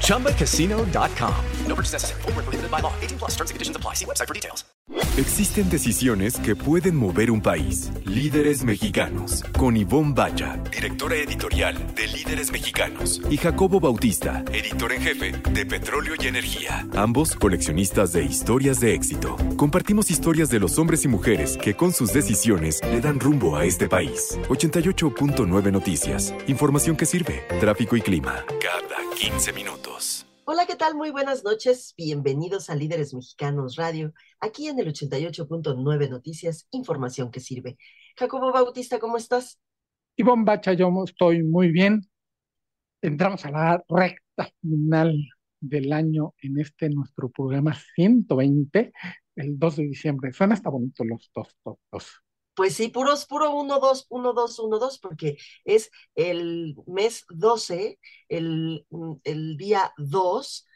ChumbaCasino.com. No purchase necessary. Prohibited by law. 18 plus terms and conditions apply. See website for details. Existen decisiones que pueden mover un país. Líderes mexicanos. Con Ivonne Bacha, directora editorial de Líderes Mexicanos. Y Jacobo Bautista, editor en jefe de Petróleo y Energía. Ambos coleccionistas de historias de éxito. Compartimos historias de los hombres y mujeres que con sus decisiones le dan rumbo a este país. 88.9 Noticias. Información que sirve. Tráfico y clima. Cada 15 minutos. Hola, ¿qué tal? Muy buenas noches. Bienvenidos a Líderes Mexicanos Radio, aquí en el 88.9 Noticias, información que sirve. Jacobo Bautista, ¿cómo estás? Ivonne Bacha, yo estoy muy bien. Entramos a la recta final del año en este nuestro programa 120, el 2 de diciembre. Suena hasta bonito los dos, dos, dos. Pues sí, puros, puro 1, 2, 1, 2, 1, 2, porque es el mes 12, el, el día 2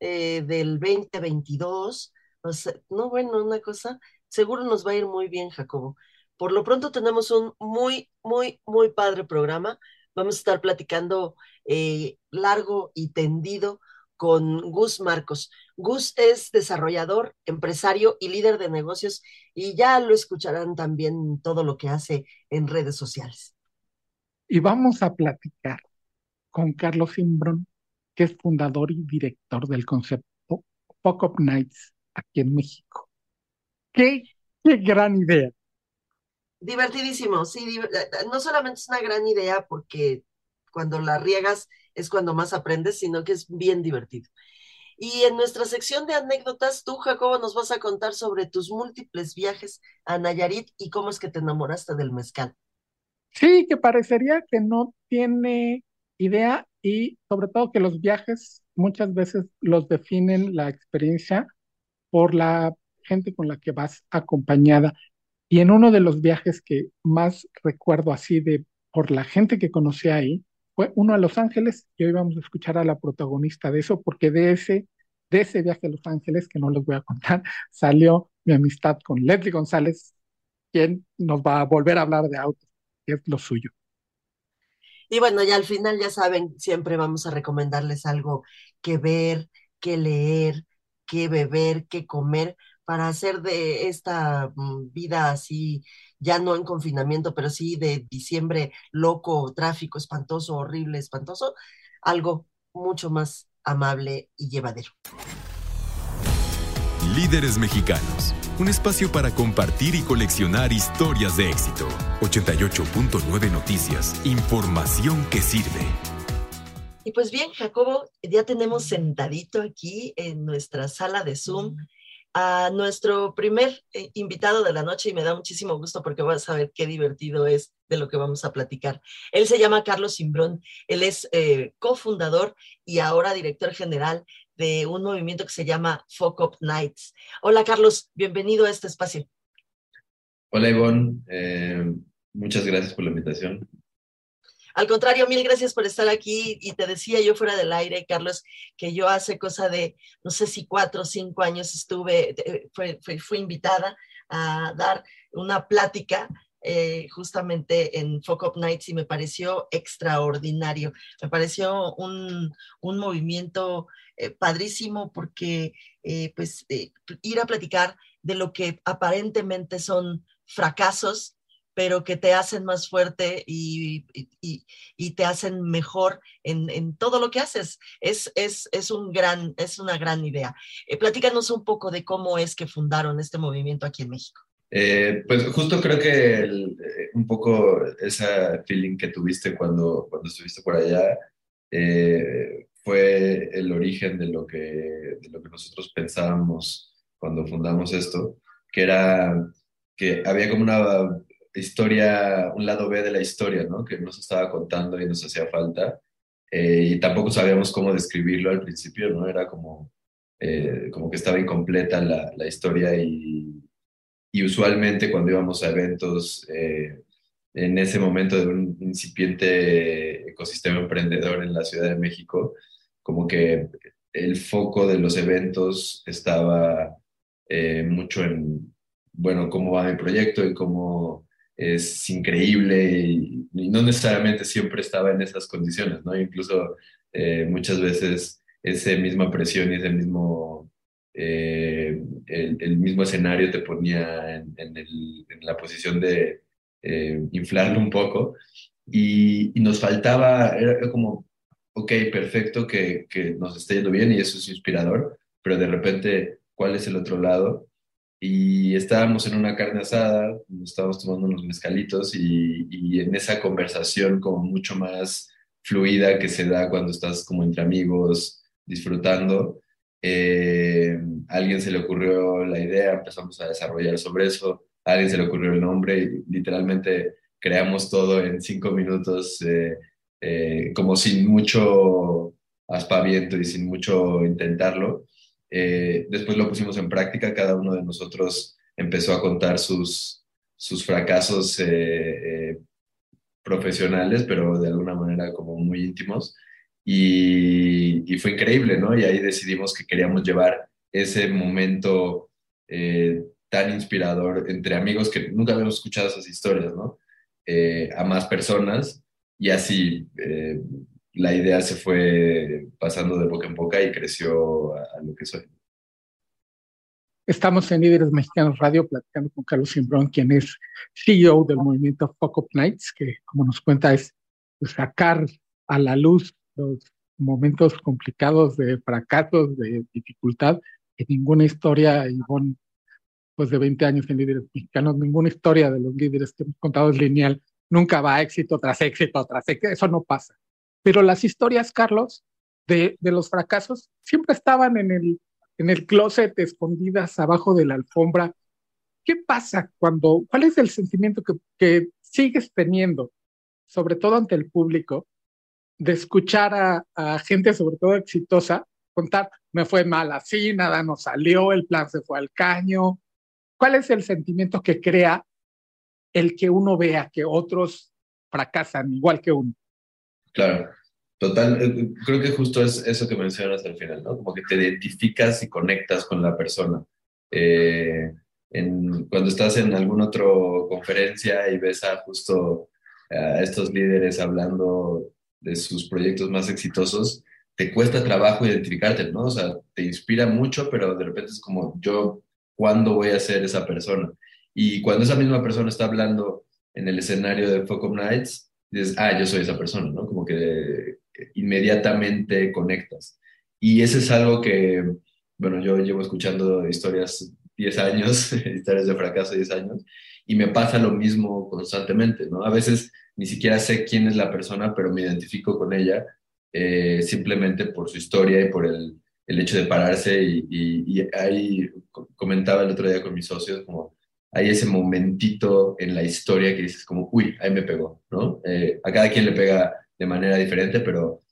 eh, del 2022. O sea, no, bueno, una cosa, seguro nos va a ir muy bien, Jacobo. Por lo pronto tenemos un muy, muy, muy padre programa. Vamos a estar platicando eh, largo y tendido con Gus Marcos. Gus es desarrollador, empresario y líder de negocios y ya lo escucharán también todo lo que hace en redes sociales. Y vamos a platicar con Carlos Simbrón, que es fundador y director del concepto Fuck Up Nights aquí en México. ¡Qué, qué gran idea! Divertidísimo, sí, no solamente es una gran idea porque cuando la riegas es cuando más aprendes, sino que es bien divertido. Y en nuestra sección de anécdotas, tú, Jacobo, nos vas a contar sobre tus múltiples viajes a Nayarit y cómo es que te enamoraste del mezcal. Sí, que parecería que no tiene idea y sobre todo que los viajes muchas veces los definen la experiencia por la gente con la que vas acompañada. Y en uno de los viajes que más recuerdo así de por la gente que conocí ahí, fue uno a Los Ángeles y hoy vamos a escuchar a la protagonista de eso, porque de ese, de ese viaje a Los Ángeles, que no les voy a contar, salió mi amistad con Leslie González, quien nos va a volver a hablar de autos, que es lo suyo. Y bueno, ya al final, ya saben, siempre vamos a recomendarles algo que ver, que leer, que beber, que comer, para hacer de esta mm, vida así, ya no en confinamiento, pero sí de diciembre loco, tráfico espantoso, horrible, espantoso, algo mucho más amable y llevadero. Líderes Mexicanos, un espacio para compartir y coleccionar historias de éxito. 88.9 Noticias, información que sirve. Y pues bien, Jacobo, ya tenemos sentadito aquí en nuestra sala de Zoom a nuestro primer eh, invitado de la noche y me da muchísimo gusto porque voy a saber qué divertido es de lo que vamos a platicar. Él se llama Carlos Simbrón, él es eh, cofundador y ahora director general de un movimiento que se llama Fuck Up Nights. Hola Carlos, bienvenido a este espacio. Hola Ivonne, eh, muchas gracias por la invitación. Al contrario, mil gracias por estar aquí. Y te decía yo fuera del aire, Carlos, que yo hace cosa de, no sé si cuatro o cinco años estuve, fui, invitada a dar una plática eh, justamente en Fuck Up Nights y me pareció extraordinario. Me pareció un, movimiento eh, padrísimo porque eh, pues ir a platicar de lo que aparentemente son fracasos pero que te hacen más fuerte y, te hacen mejor en, todo lo que haces. Es, es, un gran, es una gran idea. Eh, platícanos un poco de cómo es que fundaron este movimiento aquí en México. Eh, pues justo creo que eh, un poco ese feeling que tuviste cuando, cuando estuviste por allá fue el origen de lo, que, de lo que nosotros pensábamos cuando fundamos esto, que era que había como una historia, un lado B de la historia, ¿no? Que nos estaba contando y nos hacía falta. Eh, y tampoco sabíamos cómo describirlo al principio, ¿no? Era como, eh, como que estaba incompleta la, la historia y, y usualmente cuando íbamos a eventos eh, en ese momento de un incipiente ecosistema emprendedor en la Ciudad de México, como que el foco de los eventos estaba eh, mucho en, bueno, cómo va mi proyecto y cómo es increíble y, no necesariamente siempre estaba en esas condiciones, ¿no? Incluso eh, muchas veces esa misma presión y ese mismo, eh, el, mismo escenario te ponía en, la posición de inflarlo un poco y, nos faltaba, era como ok, perfecto que, que nos esté yendo bien y eso es inspirador, pero de repente, ¿cuál es el otro lado? Y estábamos en una carne asada, estábamos tomando unos mezcalitos y, y en esa conversación como mucho más fluida que se da cuando estás como entre amigos disfrutando, eh, a alguien se le ocurrió la idea, empezamos a desarrollar sobre eso, a alguien se le ocurrió el nombre y literalmente creamos todo en cinco minutos. Eh, eh, como sin mucho aspaviento y sin mucho intentarlo. Eh, después lo pusimos en práctica, cada uno de nosotros empezó a contar sus, sus fracasos eh, profesionales, pero de alguna manera como muy íntimos. Y, y, fue increíble, ¿no? Y ahí decidimos que queríamos llevar ese momento tan inspirador entre amigos que nunca habíamos escuchado esas historias, ¿no? a más personas y así eh, la idea se fue pasando de boca en boca y creció a, lo que soy. Estamos en Líderes Mexicanos Radio platicando con Carlos Simbrón, quien es CEO del movimiento Fuck Up Nights, que como nos cuenta es pues, sacar a la luz los momentos complicados de fracasos, de dificultad, que ninguna historia, Ivonne, pues de 20 años en Líderes Mexicanos, ninguna historia de los líderes que hemos contado es lineal nunca va éxito tras éxito tras éxito, eso no pasa. Pero las historias, Carlos, de, los fracasos siempre estaban en el, en el closet, escondidas abajo de la alfombra. ¿Qué pasa cuando, cuál es el sentimiento que, que sigues teniendo, sobre todo ante el público, de escuchar a, gente, sobre todo exitosa, contar, me fue mal así, nada nos salió, el plan se fue al caño? ¿Cuál es el sentimiento que crea el que uno vea que otros fracasan igual que uno. Claro, total. Eh, creo que justo es eso que mencionas al final, ¿no? Como que te identificas y conectas con la persona. Eh, cuando estás en alguna otra conferencia y ves a justo a estos líderes hablando de sus proyectos más exitosos, te cuesta trabajo identificarte, ¿no? O sea, te inspira mucho, pero de repente es como, yo, ¿cuándo voy a ser esa persona? Y cuando esa misma persona está hablando en el escenario de Focus Nights, dices, ah, yo soy esa persona, ¿no? Que inmediatamente conectas. Y eso es algo que, bueno, yo llevo escuchando historias 10 años, historias de fracaso 10 años, y me pasa lo mismo constantemente, ¿no? A veces ni siquiera sé quién es la persona, pero me identifico con ella eh, simplemente por su historia y por el, el hecho de pararse. Y, y, y, ahí comentaba el otro día con mis socios, como hay ese momentito en la historia que dices como, uy, ahí me pegó, ¿no? Eh, a cada quien le pega de manera diferente, pero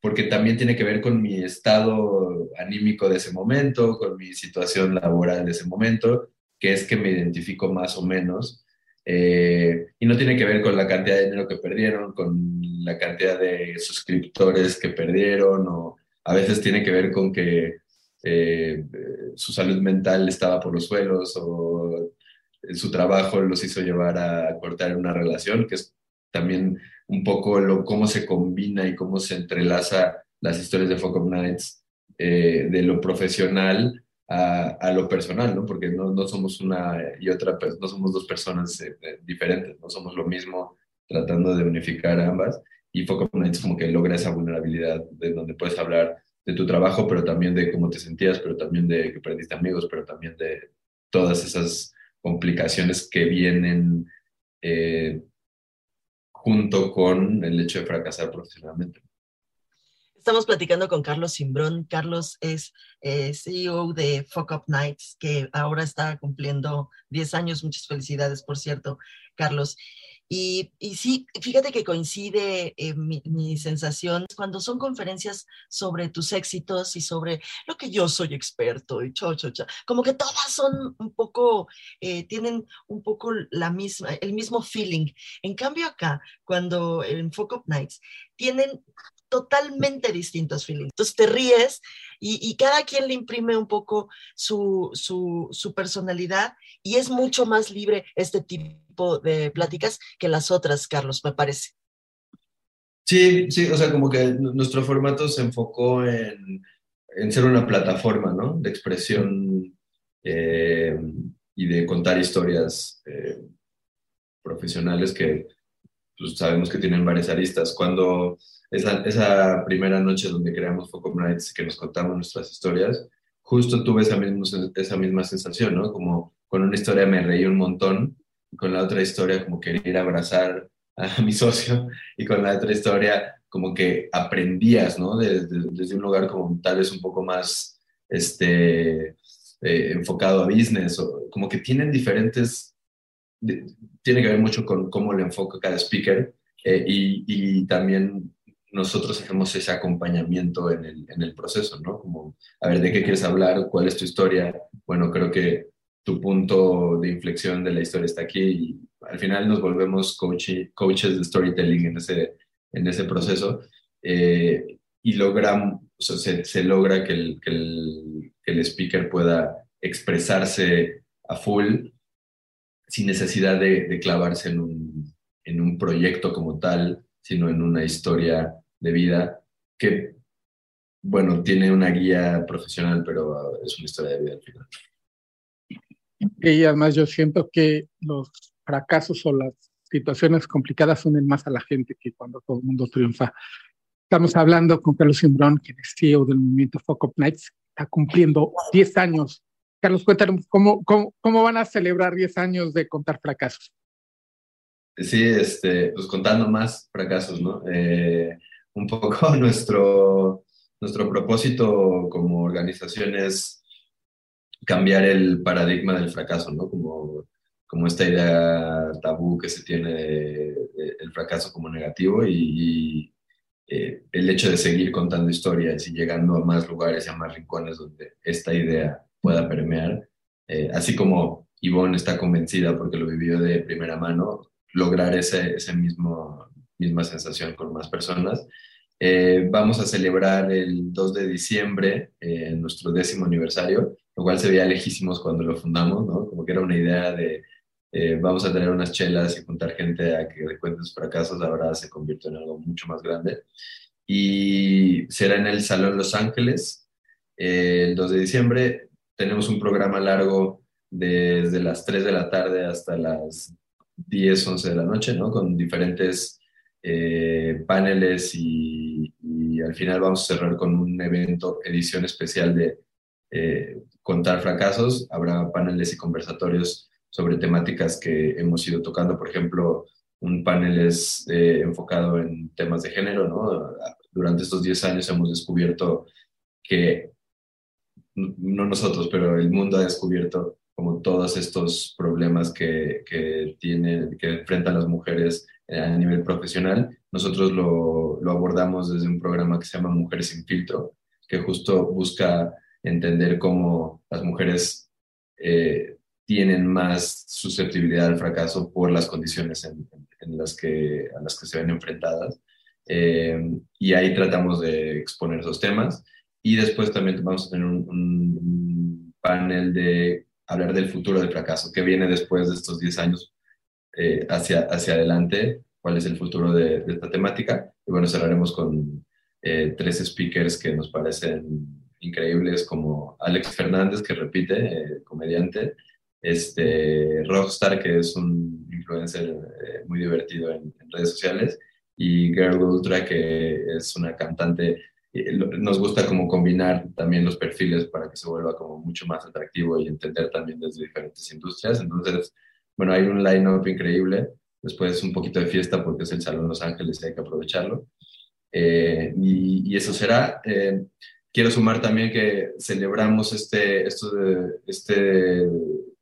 porque también tiene que ver con mi estado anímico de ese momento, con mi situación laboral de ese momento, que es que me identifico más o menos. Eh, y no tiene que ver con la cantidad de dinero que perdieron, con la cantidad de suscriptores que perdieron, o a veces tiene que ver con que eh, su salud mental estaba por los suelos o su trabajo los hizo llevar a cortar una relación, que es también un poco lo, cómo se combina y cómo se entrelaza las historias de Focus Nights eh, de lo profesional a, a, lo personal, ¿no? Porque no, no, somos una y otra, no somos dos personas eh, eh, diferentes, no somos lo mismo tratando de unificar ambas. Y Focus Nights como que logra esa vulnerabilidad de donde puedes hablar de tu trabajo, pero también de cómo te sentías, pero también de que perdiste amigos, pero también de todas esas complicaciones que vienen junto con el hecho de fracasar profesionalmente. Estamos platicando con Carlos Simbrón. Carlos es eh, CEO de Fuck Up Nights, que ahora está cumpliendo 10 años. Muchas felicidades, por cierto, Carlos. Y, y sí, fíjate que coincide eh, mi, sensación cuando son conferencias sobre tus éxitos y sobre lo que yo soy experto y cho, cho, cho. Como que todas son un poco, eh, tienen un poco la misma, el mismo feeling. En cambio acá, cuando en Focus Nights, tienen totalmente distintos feelings. Entonces te ríes y, cada quien le imprime un poco su, su, su, personalidad y es mucho más libre este tipo de pláticas que las otras, Carlos, me parece. Sí, sí, o sea, como que nuestro formato se enfocó en, en ser una plataforma, ¿no? De expresión eh, y de contar historias eh, profesionales que pues, sabemos que tienen varias aristas. Cuando esa, esa primera noche donde creamos Focus Nights, que nos contamos nuestras historias, justo tuve esa misma, esa misma sensación, ¿no? Como con una historia me reí un montón, y con la otra historia como quería abrazar a mi socio, y con la otra historia como que aprendías, ¿no? Desde, desde un lugar como tal vez un poco más este, eh, enfocado a business, o como que tienen diferentes, de, tiene que ver mucho con cómo le enfoca cada speaker eh, y, y, también nosotros hacemos ese acompañamiento en el, en el proceso, ¿no? Como, a ver, ¿de qué quieres hablar? ¿Cuál es tu historia? Bueno, creo que tu punto de inflexión de la historia está aquí y al final nos volvemos coach, coaches de storytelling en ese, en ese proceso eh, y logramos, o sea, se, se, logra que el, que, el, que el speaker pueda expresarse a full sin necesidad de, de clavarse en un, en un proyecto como tal, sino en una historia de vida que, bueno, tiene una guía profesional, pero es una historia de vida al final. Y además yo siento que los fracasos o las situaciones complicadas unen más a la gente que cuando todo el mundo triunfa. Estamos hablando con Carlos Simbrón, que es CEO del movimiento Focus Nights, está cumpliendo 10 años. Carlos, cuéntanos, ¿cómo, cómo, cómo van a celebrar 10 años de contar fracasos? Sí, este, pues contando más fracasos, ¿no? Eh, un poco nuestro, nuestro propósito como organización es cambiar el paradigma del fracaso, ¿no? Como, como esta idea tabú que se tiene de, de, el fracaso como negativo y, eh, el hecho de seguir contando historias y llegando a más lugares y a más rincones donde esta idea pueda permear, eh, así como Ivonne está convencida porque lo vivió de primera mano, lograr ese, ese misma sensación con más personas. Eh, vamos a celebrar el 2 de diciembre eh, nuestro décimo aniversario, lo cual se veía lejísimos cuando lo fundamos, ¿no? Como que era una idea de eh, vamos a tener unas chelas y juntar gente a que cuente sus fracasos, ahora se convirtió en algo mucho más grande. Y será en el Salón Los Ángeles el 2 de diciembre. Tenemos un programa largo desde las 3 de la tarde hasta las 10, 11 de la noche, ¿no? Con diferentes eh, paneles y, y, al final vamos a cerrar con un evento, edición especial de eh, Contar Fracasos. Habrá paneles y conversatorios sobre temáticas que hemos ido tocando. Por ejemplo, un panel es eh, enfocado en temas de género, ¿no? Durante estos 10 años hemos descubierto que, no nosotros, pero el mundo ha descubierto como todos estos problemas que, que, tienen, que enfrentan las mujeres a nivel profesional. Nosotros lo, lo, abordamos desde un programa que se llama Mujeres sin filtro, que justo busca entender cómo las mujeres eh, tienen más susceptibilidad al fracaso por las condiciones en, las que, a las que se ven enfrentadas. Eh, y ahí tratamos de exponer esos temas. Y después también vamos a tener un, panel de hablar del futuro del fracaso, qué viene después de estos 10 años eh, hacia, hacia adelante, cuál es el futuro de, de esta temática. Y bueno, cerraremos con eh, tres speakers que nos parecen increíbles, como Alex Fernández, que repite, eh, comediante, este, Rockstar, que es un influencer eh, muy divertido en, en, redes sociales, y Girl Ultra, que es una cantante nos gusta como combinar también los perfiles para que se vuelva como mucho más atractivo y entender también desde diferentes industrias. Entonces, bueno, hay un line-up increíble. Después un poquito de fiesta porque es el Salón Los Ángeles y hay que aprovecharlo. Eh, y, eso será. Eh, quiero sumar también que celebramos este, estos, este,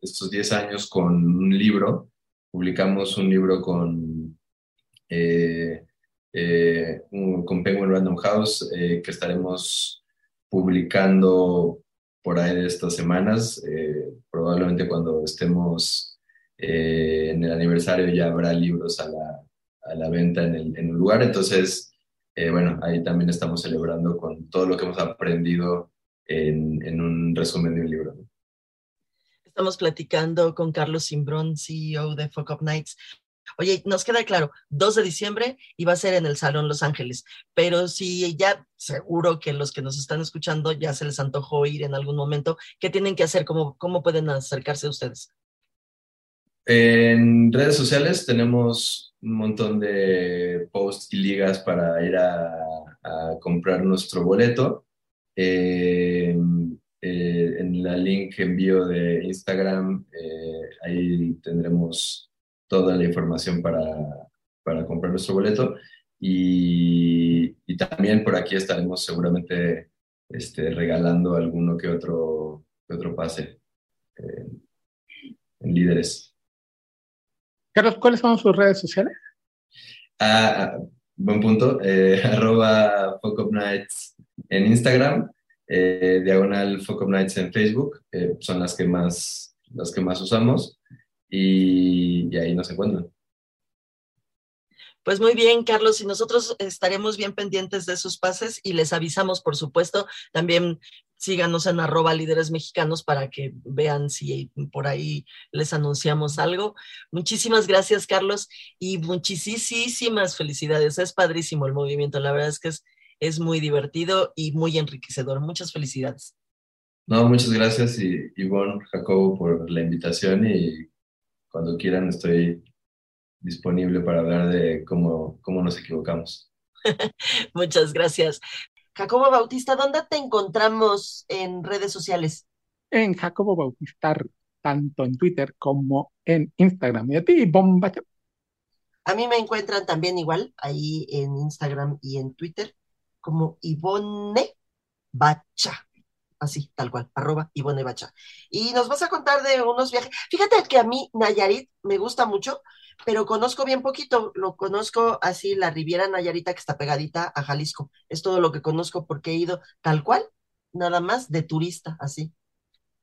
estos 10 años con un libro publicamos un libro con, eh, con Penguin Random House que estaremos publicando por ahí de estas semanas. probablemente cuando estemos en el aniversario ya habrá libros a la, a la venta en el, en el lugar. Entonces, bueno, ahí también estamos celebrando con todo lo que hemos aprendido en, en un resumen de un libro. Estamos platicando con Carlos Simbrón, CEO de Fuck Up Nights. Oye, nos queda claro, 2 de diciembre y va a ser en el Salón Los Ángeles, pero si ya seguro que los que nos están escuchando ya se les antojó ir en algún momento, ¿qué tienen que hacer? ¿Cómo, cómo pueden acercarse a ustedes? En redes sociales tenemos un montón de posts y ligas para ir a, comprar nuestro boleto. Eh, eh, en la link envío de Instagram, eh, ahí tendremos toda la información para, para comprar nuestro boleto. Y, también por aquí estaremos seguramente este, regalando alguno que otro, que otro pase en líderes. Carlos, ¿cuáles son sus redes sociales? Ah, buen punto. arroba Nights en Instagram eh, diagonal Focus Nights en Facebook, eh, son las que más, las que más usamos y, y ahí nos encuentran. Pues muy bien, Carlos, y nosotros estaremos bien pendientes de sus pases y les avisamos, por supuesto, también síganos en arroba líderes mexicanos para que vean si por ahí les anunciamos algo. Muchísimas gracias, Carlos, y muchísimas felicidades. Es padrísimo el movimiento, la verdad es que es es muy divertido y muy enriquecedor. Muchas felicidades. No, muchas gracias y Ivonne, Jacobo, por la invitación y cuando quieran estoy disponible para hablar de cómo, cómo nos equivocamos. muchas gracias. Jacobo Bautista, ¿dónde te encontramos en redes sociales? En Jacobo Bautista, tanto en Twitter como en Instagram. Y a ti, bomba. A mí me encuentran también igual ahí en Instagram y en Twitter como Ivone Bacha. Así, tal cual, arroba Ivone Bacha. Y nos vas a contar de unos viajes. Fíjate que a mí Nayarit me gusta mucho, pero conozco bien poquito. Lo conozco así, la Riviera Nayarita que está pegadita a Jalisco. Es todo lo que conozco porque he ido tal cual, nada más de turista, así.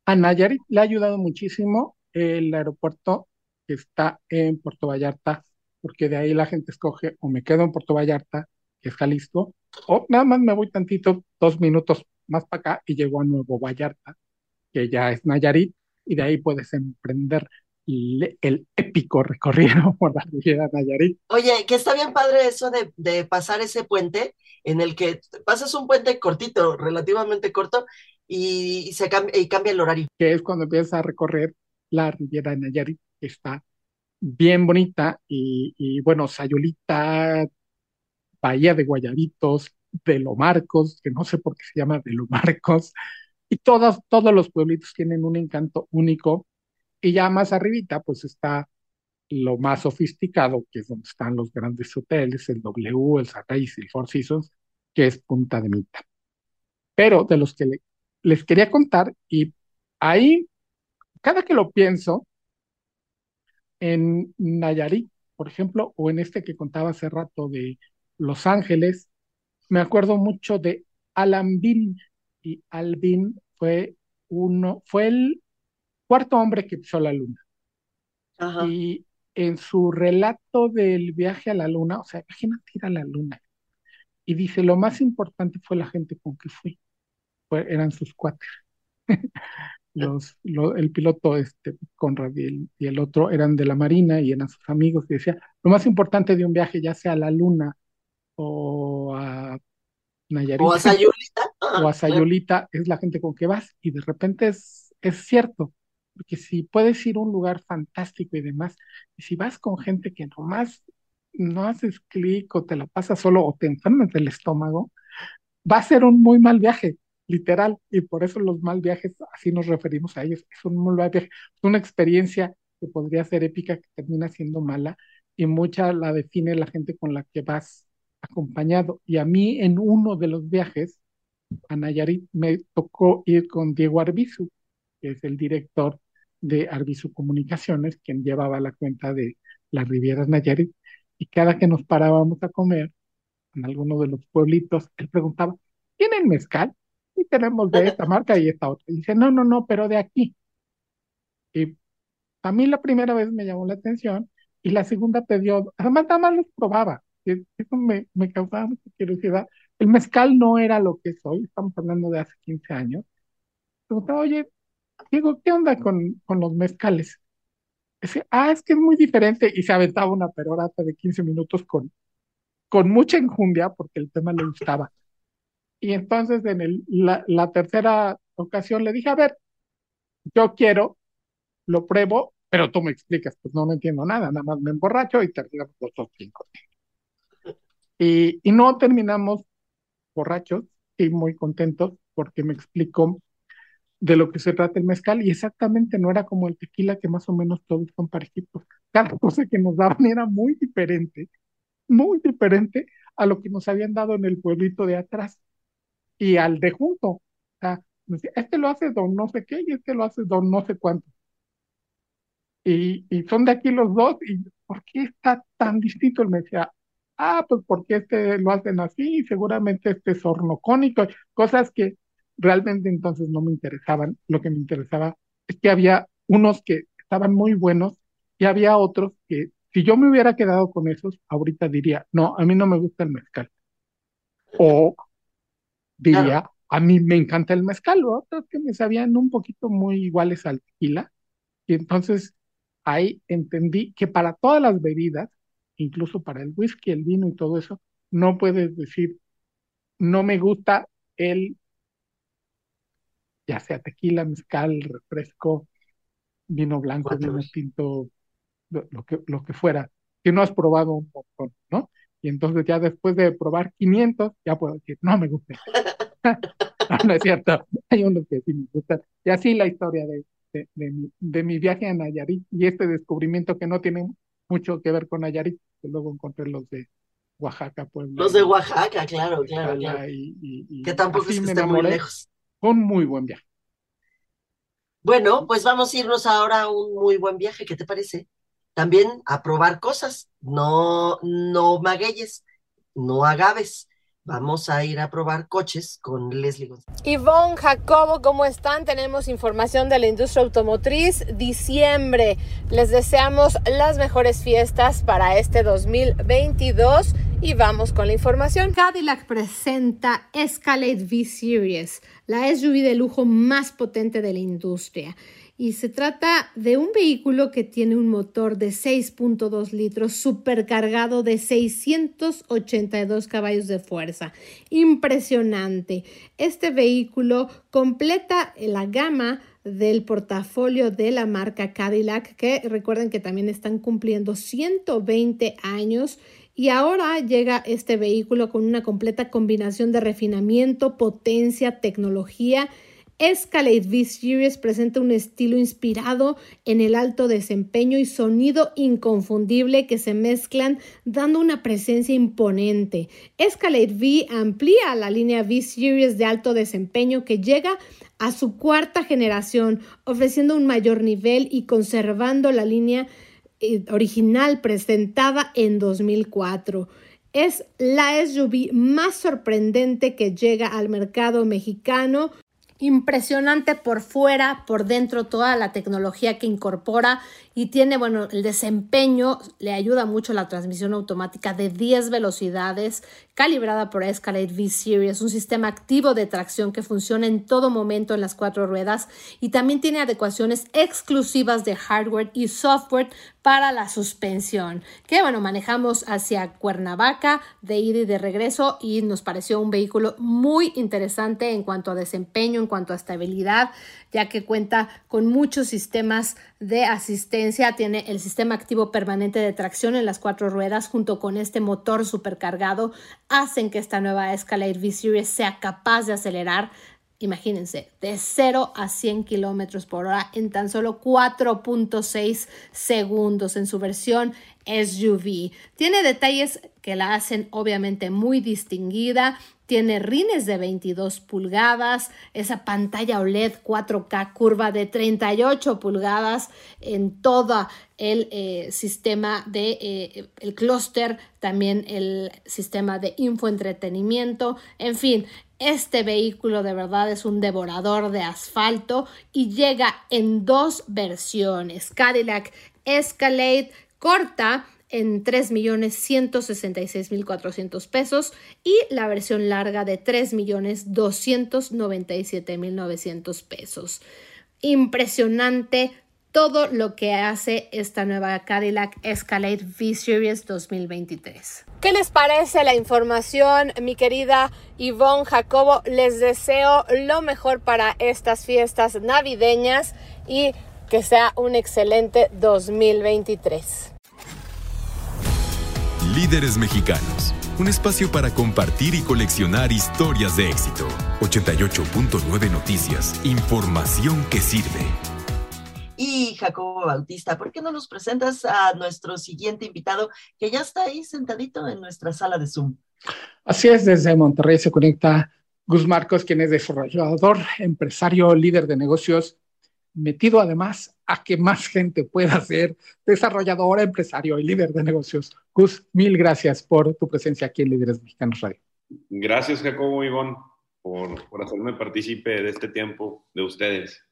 A Nayarit le ha ayudado muchísimo el aeropuerto que está en Puerto Vallarta, porque de ahí la gente escoge o me quedo en Puerto Vallarta, que es Jalisco, o nada más me voy tantito, dos minutos más para acá y llego a Nuevo Vallarta, que ya es Nayarit, y de ahí puedes emprender el, épico recorrido por la Riviera Nayarit. Oye, que está bien padre eso de, pasar ese puente en el que pasas un puente cortito, relativamente corto, y, se cambia, y cambia el horario. Que es cuando empiezas a recorrer la Riviera Nayarit, que está bien bonita, y, y bueno, Sayulita, Bahía de Guayabitos, de Lo Marcos, que no sé por qué se llama de Lo Marcos, y todos, todos los pueblitos tienen un encanto único, y ya más arribita pues está lo más sofisticado, que es donde están los grandes hoteles, el W, el Sunrise, el Four Seasons, que es Punta de Mita. Pero de los que les quería contar, y ahí, cada que lo pienso, en Nayarit, por ejemplo, o en este que contaba hace rato de los Ángeles. Me acuerdo mucho de Alan Bean y Alvin fue uno, fue el cuarto hombre que pisó la luna. Y en su relato del viaje a la luna, o sea, imagínate ir a la luna. Y dice, lo más importante fue la gente con que fui. eran sus cuates. Los, el piloto este, Conrad y el, y el, otro eran de la Marina y eran sus amigos. Y decía, lo más importante de un viaje, ya sea a la luna o a Nayarita. O a Sayulita. o a Sayulita es la gente con que vas y de repente es, es cierto, porque si puedes ir a un lugar fantástico y demás, y si vas con gente que nomás no haces clic o te la pasas solo o te enfermas del estómago, va a ser un muy mal viaje, literal, y por eso los mal viajes, así nos referimos a ellos, es un mal viaje, es una experiencia que podría ser épica que termina siendo mala y mucha la define la gente con la que vas acompañado. Y a mí en uno de los viajes a Nayarit me tocó ir con Diego Arbizu, que es el director de Arbizu Comunicaciones, quien llevaba la cuenta de las Rivieras Nayarit, y cada que nos parábamos a comer en alguno de los pueblitos, él preguntaba, ¿tienen mezcal? Y tenemos de esta marca y esta otra. Y dice, no, no, no, pero de aquí. Y a mí la primera vez me llamó la atención y la segunda te dio, además nada más los probaba. Eso me, causaba mucha curiosidad. El mezcal no era lo que es hoy, estamos hablando de hace 15 años. Preguntaba, oye, Diego, ¿qué onda con, con los mezcales? Dice, ah, es que es muy diferente. Y se aventaba una perorata de 15 minutos con, con mucha enjundia porque el tema le gustaba. Y entonces en el, la, la tercera ocasión le dije, a ver, yo quiero, lo pruebo, pero tú me explicas, pues no, me entiendo nada, nada más me emborracho y terminamos los dos cinco. Y, y no terminamos borrachos y muy contentos porque me explicó de lo que se trata el mezcal y exactamente no era como el tequila que más o menos todos son parejitos. Cada cosa que nos daban era muy diferente, muy diferente a lo que nos habían dado en el pueblito de atrás y al de junto. O sea, este lo hace don no sé qué y este lo hace don no sé cuánto. Y, y son de aquí los dos y ¿por qué está tan distinto? Él me decía, ah, pues porque este lo hacen así seguramente este es hornocónico, cosas que realmente entonces no me interesaban. Lo que me interesaba es que había unos que estaban muy buenos y había otros que si yo me hubiera quedado con esos, ahorita diría, no, a mí no me gusta el mezcal. O diría, a mí me encanta el mezcal, o otros que me sabían un poquito muy iguales al tequila. Y entonces ahí entendí que para todas las bebidas, incluso para el whisky, el vino y todo eso, no puedes decir, no me gusta el, ya sea tequila, mezcal, refresco, vino blanco, vino tinto, lo, que, lo que fuera, que no has probado un montón, ¿no? Y entonces ya después de probar 500, ya puedo decir, no me gusta. no, es cierto, hay unos que sí me gustan. Y así la historia de, de, mi, de, mi, viaje a Nayarit y este descubrimiento que no tiene mucho que ver con Nayarit, que luego encontré los de Oaxaca, pues. Los de Oaxaca, claro, claro, claro. Y, que tampoco es que muy lejos. Un muy buen viaje. Bueno, pues vamos a irnos ahora a un muy buen viaje, ¿qué te parece? También a probar cosas, no, no magueyes, no agaves. Vamos a ir a probar coches con Leslie González. Ivonne, Jacobo, ¿cómo están? Tenemos información de la industria automotriz. Diciembre. Les deseamos las mejores fiestas para este 2022 y vamos con la información. Cadillac presenta Escalade V Series, la SUV de lujo más potente de la industria y se trata de un vehículo que tiene un motor de 6.2 litros supercargado de 682 caballos de fuerza. Impresionante. Este vehículo completa la gama del portafolio de la marca Cadillac, que recuerden que también están cumpliendo 120 años y ahora llega este vehículo con una completa combinación de refinamiento, potencia, tecnología Escalade V Series presenta un estilo inspirado en el alto desempeño y sonido inconfundible que se mezclan dando una presencia imponente. Escalade V amplía la línea V Series de alto desempeño que llega a su cuarta generación, ofreciendo un mayor nivel y conservando la línea eh, original presentada en 2004 es la SUV más sorprendente que llega al mercado mexicano impresionante por fuera, por dentro, toda la tecnología que incorpora y tiene, bueno, el desempeño, le ayuda mucho la transmisión automática de 10 velocidades, calibrada por Escalade V Series, un sistema activo de tracción que funciona en todo momento en las cuatro ruedas y también tiene adecuaciones exclusivas de hardware y software para la suspensión, que bueno, manejamos hacia Cuernavaca de ida y de regreso y nos pareció un vehículo muy interesante en cuanto a desempeño, en cuanto a estabilidad, ya que cuenta con muchos sistemas de asistencia, tiene el sistema activo permanente de tracción en las cuatro ruedas. Junto con este motor supercargado, hacen que esta nueva Escalade V Series sea capaz de acelerar Imagínense, de 0 a 100 kilómetros por hora en tan solo 4.6 segundos en su versión SUV. Tiene detalles que la hacen obviamente muy distinguida tiene rines de 22 pulgadas, esa pantalla OLED 4K curva de 38 pulgadas en todo el eh, sistema de eh, el clúster, también el sistema de infoentretenimiento, en fin, este vehículo de verdad es un devorador de asfalto y llega en dos versiones. Cadillac Escalade corta en 3.166.400 pesos y la versión larga de 3.297.900 pesos. Impresionante todo lo que hace esta nueva Cadillac Escalade V-Series 2023. ¿Qué les parece la información, mi querida Yvonne Jacobo? Les deseo lo mejor para estas fiestas navideñas y que sea un excelente 2023. Líderes Mexicanos, un espacio para compartir y coleccionar historias de éxito. 88.9 Noticias, información que sirve. Y Jacobo Bautista, ¿por qué no nos presentas a nuestro siguiente invitado que ya está ahí sentadito en nuestra sala de Zoom? Así es, desde Monterrey se conecta Gus Marcos, quien es desarrollador, empresario, líder de negocios metido además a que más gente pueda ser desarrollador, empresario y líder de negocios. Gus, mil gracias por tu presencia aquí en Líderes Mexicanos Radio. Gracias, Jacobo Ivón, por, por hacerme partícipe de este tiempo de ustedes.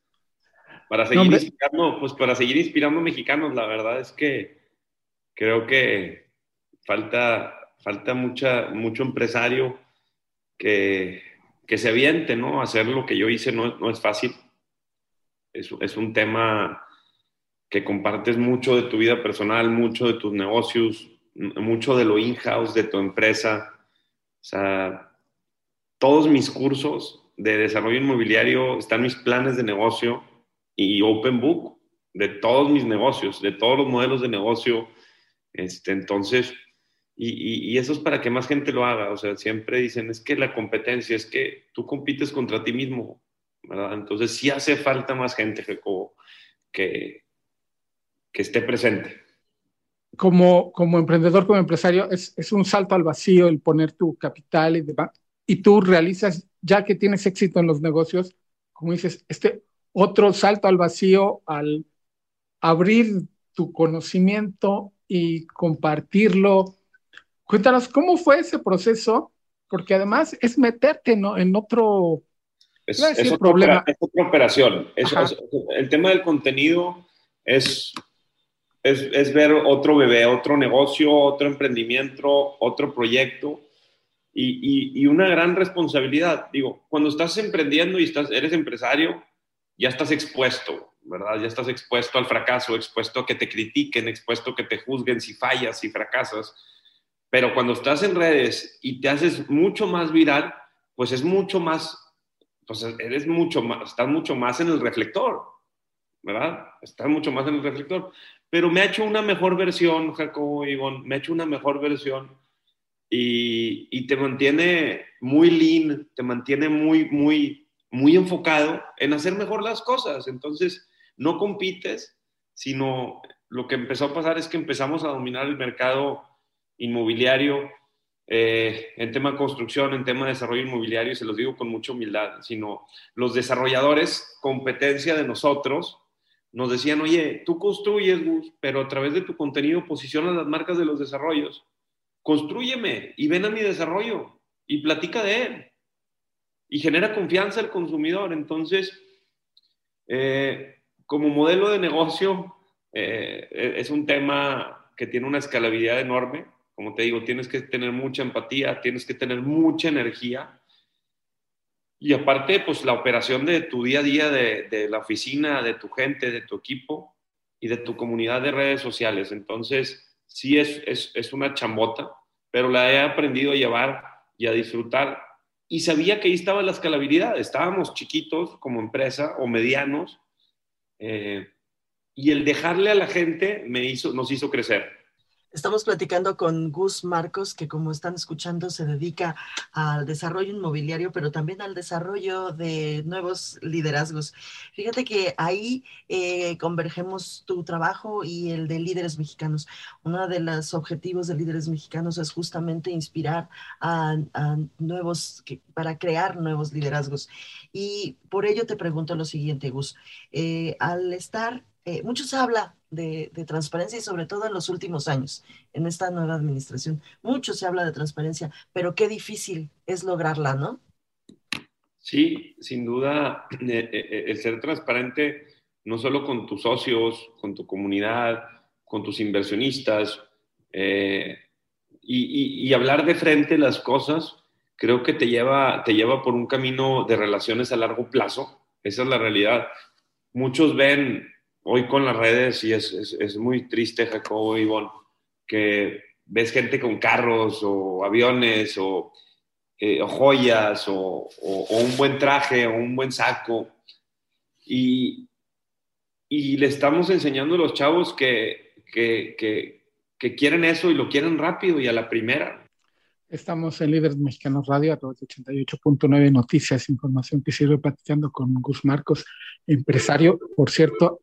Para seguir, inspirando, pues para seguir inspirando mexicanos, la verdad es que creo que falta, falta mucha, mucho empresario que, que se aviente, ¿no? Hacer lo que yo hice no, no es fácil es, es un tema que compartes mucho de tu vida personal, mucho de tus negocios, mucho de lo in-house de tu empresa. O sea, todos mis cursos de desarrollo inmobiliario están mis planes de negocio y open book de todos mis negocios, de todos los modelos de negocio. Este, entonces, y, y, eso es para que más gente lo haga. O sea, siempre dicen, es que la competencia, es que tú compites contra ti mismo. Entonces sí hace falta más gente que, que esté presente. Como, como emprendedor, como empresario, es, es, un salto al vacío el poner tu capital y demás. Y tú realizas, ya que tienes éxito en los negocios, como dices, este otro salto al vacío al abrir tu conocimiento y compartirlo. Cuéntanos, ¿cómo fue ese proceso? Porque además es meterte ¿no? en otro es, es, otra, es otra, operación. el tema del contenido es, es, ver otro bebé, otro negocio, otro emprendimiento, otro proyecto y, y, una gran responsabilidad. Digo, cuando estás emprendiendo y estás, eres empresario, ya estás expuesto, ¿verdad? Ya estás expuesto al fracaso, expuesto a que te critiquen, expuesto a que te juzguen si fallas, si fracasas. Pero cuando estás en redes y te haces mucho más viral, pues es mucho más entonces, eres mucho más, estás mucho más en el reflector, ¿verdad? Estás mucho más en el reflector. Pero me ha hecho una mejor versión, Jacobo Ivonne, me ha hecho una mejor versión y, y, te mantiene muy lean, te mantiene muy, muy, muy enfocado en hacer mejor las cosas. Entonces, no compites, sino lo que empezó a pasar es que empezamos a dominar el mercado inmobiliario eh, en tema de construcción, en tema de desarrollo inmobiliario, se los digo con mucha humildad, sino los desarrolladores, competencia de nosotros, nos decían, oye, tú construyes, pero a través de tu contenido posicionas las marcas de los desarrollos. Construyeme y ven a mi desarrollo y platica de él. Y genera confianza al consumidor. Entonces, eh, como modelo de negocio, eh, es un tema que tiene una escalabilidad enorme como te digo, tienes que tener mucha empatía, tienes que tener mucha energía. Y aparte, pues la operación de tu día a día, de, la oficina, de tu gente, de tu equipo y de tu comunidad de redes sociales. Entonces, sí es, es, es una chambota, pero la he aprendido a llevar y a disfrutar. Y sabía que ahí estaba la escalabilidad. Estábamos chiquitos como empresa o medianos. Eh, y el dejarle a la gente me hizo, nos hizo crecer. Estamos platicando con Gus Marcos, que como están escuchando se dedica al desarrollo inmobiliario, pero también al desarrollo de nuevos liderazgos. Fíjate que ahí eh, convergemos tu trabajo y el de líderes mexicanos. Uno de los objetivos de líderes mexicanos es justamente inspirar a, nuevos, para crear nuevos liderazgos. Y por ello te pregunto lo siguiente, Gus. Eh, al estar, eh, mucho se habla de, transparencia y sobre todo en los últimos años, en esta nueva administración. Mucho se habla de transparencia, pero qué difícil es lograrla, ¿no? Sí, sin duda, eh, eh, el ser transparente no solo con tus socios, con tu comunidad, con tus inversionistas, eh, y, y, hablar de frente las cosas, creo que te lleva, te lleva por un camino de relaciones a largo plazo. Esa es la realidad. Muchos ven hoy con las redes, y es, es, muy triste, Jacobo y Ivonne, que ves gente con carros o aviones o, eh, joyas o, un buen traje o un buen saco. Y, y le estamos enseñando a los chavos que, que, que, que, quieren eso y lo quieren rápido y a la primera. Estamos en Líderes Mexicanos Radio a través de 88.9 Noticias, información que sirve platicando con Gus Marcos, empresario, por cierto,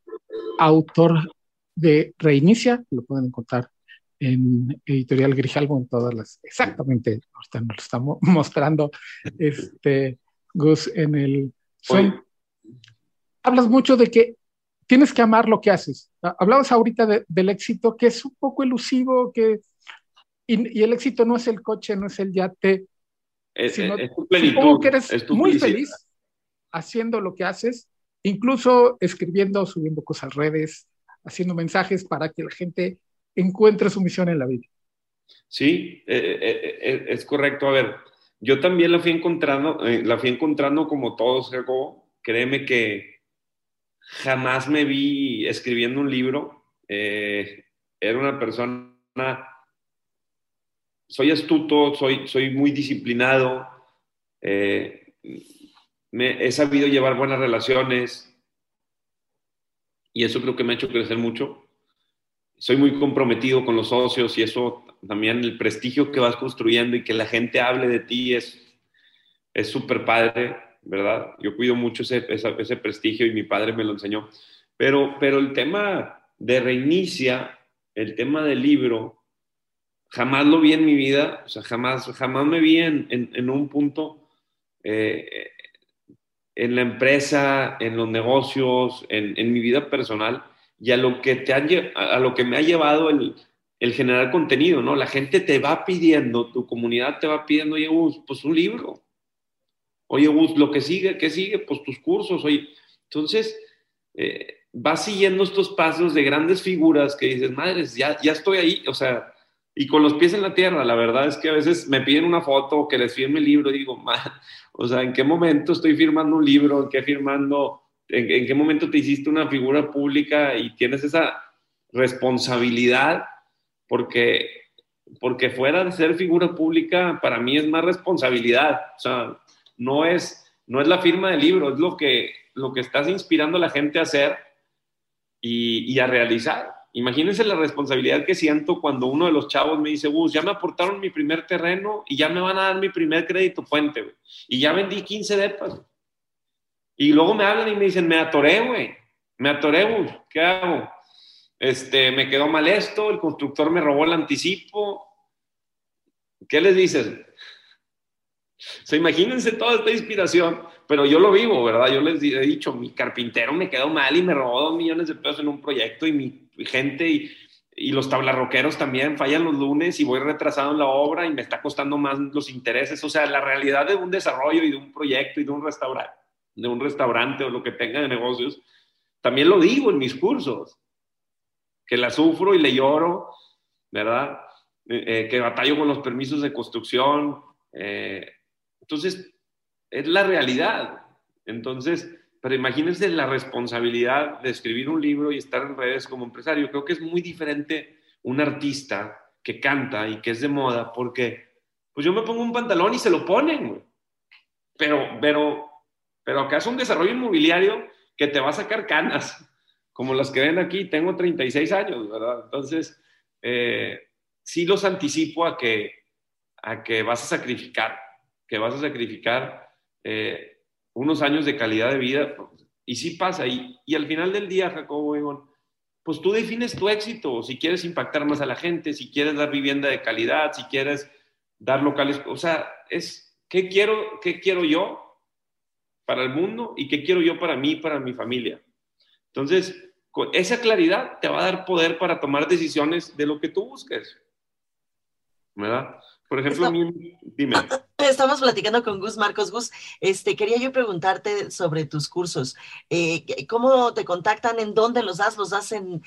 autor de Reinicia, lo pueden encontrar en Editorial Grijalvo en todas las, exactamente, ahorita nos lo estamos mostrando, este, Gus, en el... hablas mucho de que tienes que amar lo que haces. Hablabas ahorita del éxito, que es un poco elusivo, que, y, el éxito no es el coche, no es el yate, es, sino, es tu plenitud, que eres muy feliz haciendo lo que haces incluso escribiendo, subiendo cosas a redes, haciendo mensajes para que la gente encuentre su misión en la vida. Sí, eh, eh, eh, es correcto. A ver, yo también la fui encontrando, la fui encontrando como todos, Créeme que jamás me vi escribiendo un libro. era una persona, soy astuto, soy muy disciplinado he sabido llevar buenas relaciones y eso creo que me ha hecho crecer mucho. Soy muy comprometido con los socios y eso también el prestigio que vas construyendo y que la gente hable de ti es es súper padre, ¿verdad? Yo cuido mucho ese, ese, prestigio y mi padre me lo enseñó. Pero, pero el tema de reinicia, el tema del libro, jamás lo vi en mi vida, o sea, jamás, jamás me vi en, en, un punto eh, en la empresa, en los negocios, en, mi vida personal y a lo que, te a lo que me ha llevado el, generar contenido, ¿no? La gente te va pidiendo, tu comunidad te va pidiendo, oye, Gus, pues un libro. Oye, Gus, lo que sigue, ¿qué sigue? Pues tus cursos, oye. Entonces, eh, vas siguiendo estos pasos de grandes figuras que dices, madres, ya, ya estoy ahí, o sea, y con los pies en la tierra. La verdad es que a veces me piden una foto o que les firme el libro y digo, o sea, ¿en qué momento estoy firmando un libro? ¿En qué firmando? ¿En, qué momento te hiciste una figura pública y tienes esa responsabilidad? Porque, porque fuera de ser figura pública, para mí es más responsabilidad. O sea, no es, no es la firma del libro, es lo que, lo que estás inspirando a la gente a hacer y, y a realizar. Imagínense la responsabilidad que siento cuando uno de los chavos me dice, Bus, ya me aportaron mi primer terreno y ya me van a dar mi primer crédito puente, güey. Y ya vendí 15 depas. Y luego me hablan y me dicen, me atoré, güey. Me atoré, Bus. ¿Qué hago? Este, me quedó mal esto, el constructor me robó el anticipo. ¿Qué les dices? O sea, imagínense toda esta inspiración, pero yo lo vivo, ¿verdad? Yo les he dicho, mi carpintero me quedó mal y me robó dos millones de pesos en un proyecto y mi gente y, y los tablarroqueros también fallan los lunes y voy retrasado en la obra y me está costando más los intereses. O sea, la realidad de un desarrollo y de un proyecto y de un restaurante, de un restaurante o lo que tenga de negocios, también lo digo en mis cursos, que la sufro y le lloro, ¿verdad? Eh, eh, que batallo con los permisos de construcción. Eh, entonces, es la realidad. Entonces, pero imagínense la responsabilidad de escribir un libro y estar en redes como empresario. Creo que es muy diferente un artista que canta y que es de moda, porque pues yo me pongo un pantalón y se lo ponen, Pero, pero, pero acá es un desarrollo inmobiliario que te va a sacar canas, como las que ven aquí. Tengo 36 años, ¿verdad? Entonces, eh, sí los anticipo a que, a que vas a sacrificar, que vas a sacrificar eh, unos años de calidad de vida, y sí pasa, y, y al final del día, Jacobo, pues tú defines tu éxito, si quieres impactar más a la gente, si quieres dar vivienda de calidad, si quieres dar locales, o sea, es, ¿qué quiero, qué quiero yo para el mundo y qué quiero yo para mí, para mi familia? Entonces, con esa claridad te va a dar poder para tomar decisiones de lo que tú busques. ¿verdad? Por ejemplo, dime. Estamos platicando con Gus Marcos. Gus, este, quería yo preguntarte sobre tus cursos. Eh, ¿Cómo te contactan? ¿En dónde los das? ¿Los das en,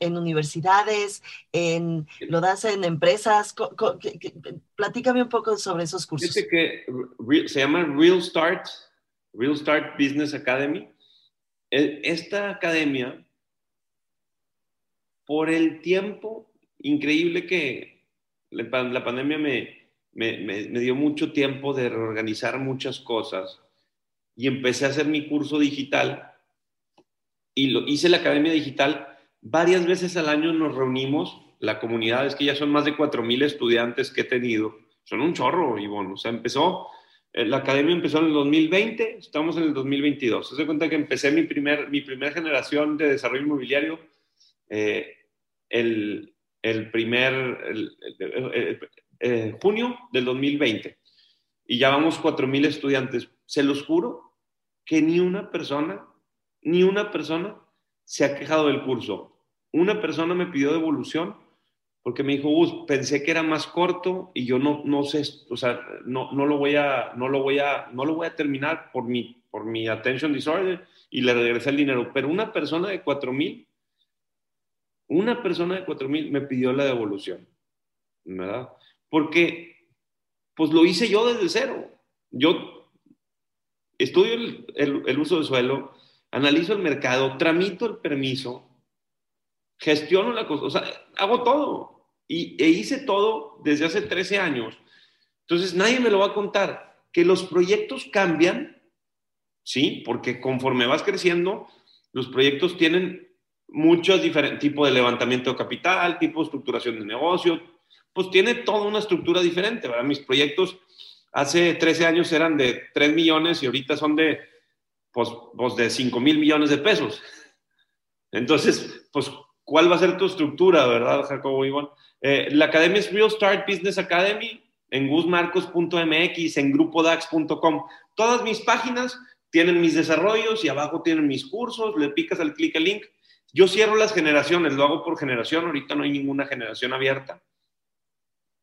universidades? En, ¿Lo das en empresas? Platícame un poco sobre esos cursos. Dice que se llama Real Start, Real Start Business Academy. E, esta academia, por el tiempo increíble que la, pandemia me, me, dio mucho tiempo de reorganizar muchas cosas y empecé a hacer mi curso digital y lo hice la academia digital. Varias veces al año nos reunimos, la comunidad, es que ya son más de 4.000 estudiantes que he tenido, son un chorro, bueno, o sea, empezó, eh, la academia empezó en el 2020, estamos en el 2022. Se da cuenta que empecé mi primer, mi primera generación de desarrollo inmobiliario eh, el, el primer, eh, junio del 2020. Y ya vamos 4.000 estudiantes. Se los juro que ni una persona, ni una persona se ha quejado del curso. Una persona me pidió devolución porque me dijo, Gus, pensé que era más corto y yo no, no sé, o sea, no, no, lo voy a, no, lo voy a, no lo voy a terminar por mi, por mi attention disorder y le regresé el dinero. Pero una persona de 4.000 una persona de 4.000 me pidió la devolución, ¿verdad? Porque, pues lo hice yo desde cero. Yo estudio el, uso de suelo, analizo el mercado, tramito el permiso, gestiono la cosa, o sea, hago todo. Y, e hice todo desde hace 13 años. Entonces, nadie me lo va a contar. Que los proyectos cambian, ¿sí? Porque conforme vas creciendo, los proyectos tienen muchos diferentes tipos de levantamiento de capital, tipo de estructuración de negocio, pues tiene toda una estructura diferente, ¿verdad? Mis proyectos hace 13 años eran de 3 millones y ahorita son de, pues, pues de 5 mil millones de pesos. Entonces, pues, ¿cuál va a ser tu estructura, verdad, Jacobo Iván? Eh, la academia es Real Start Business Academy en guzmarcos.mx, en grupodax.com. Todas mis páginas tienen mis desarrollos y abajo tienen mis cursos, le picas al clic el link yo cierro las generaciones, lo hago por generación, ahorita no hay ninguna generación abierta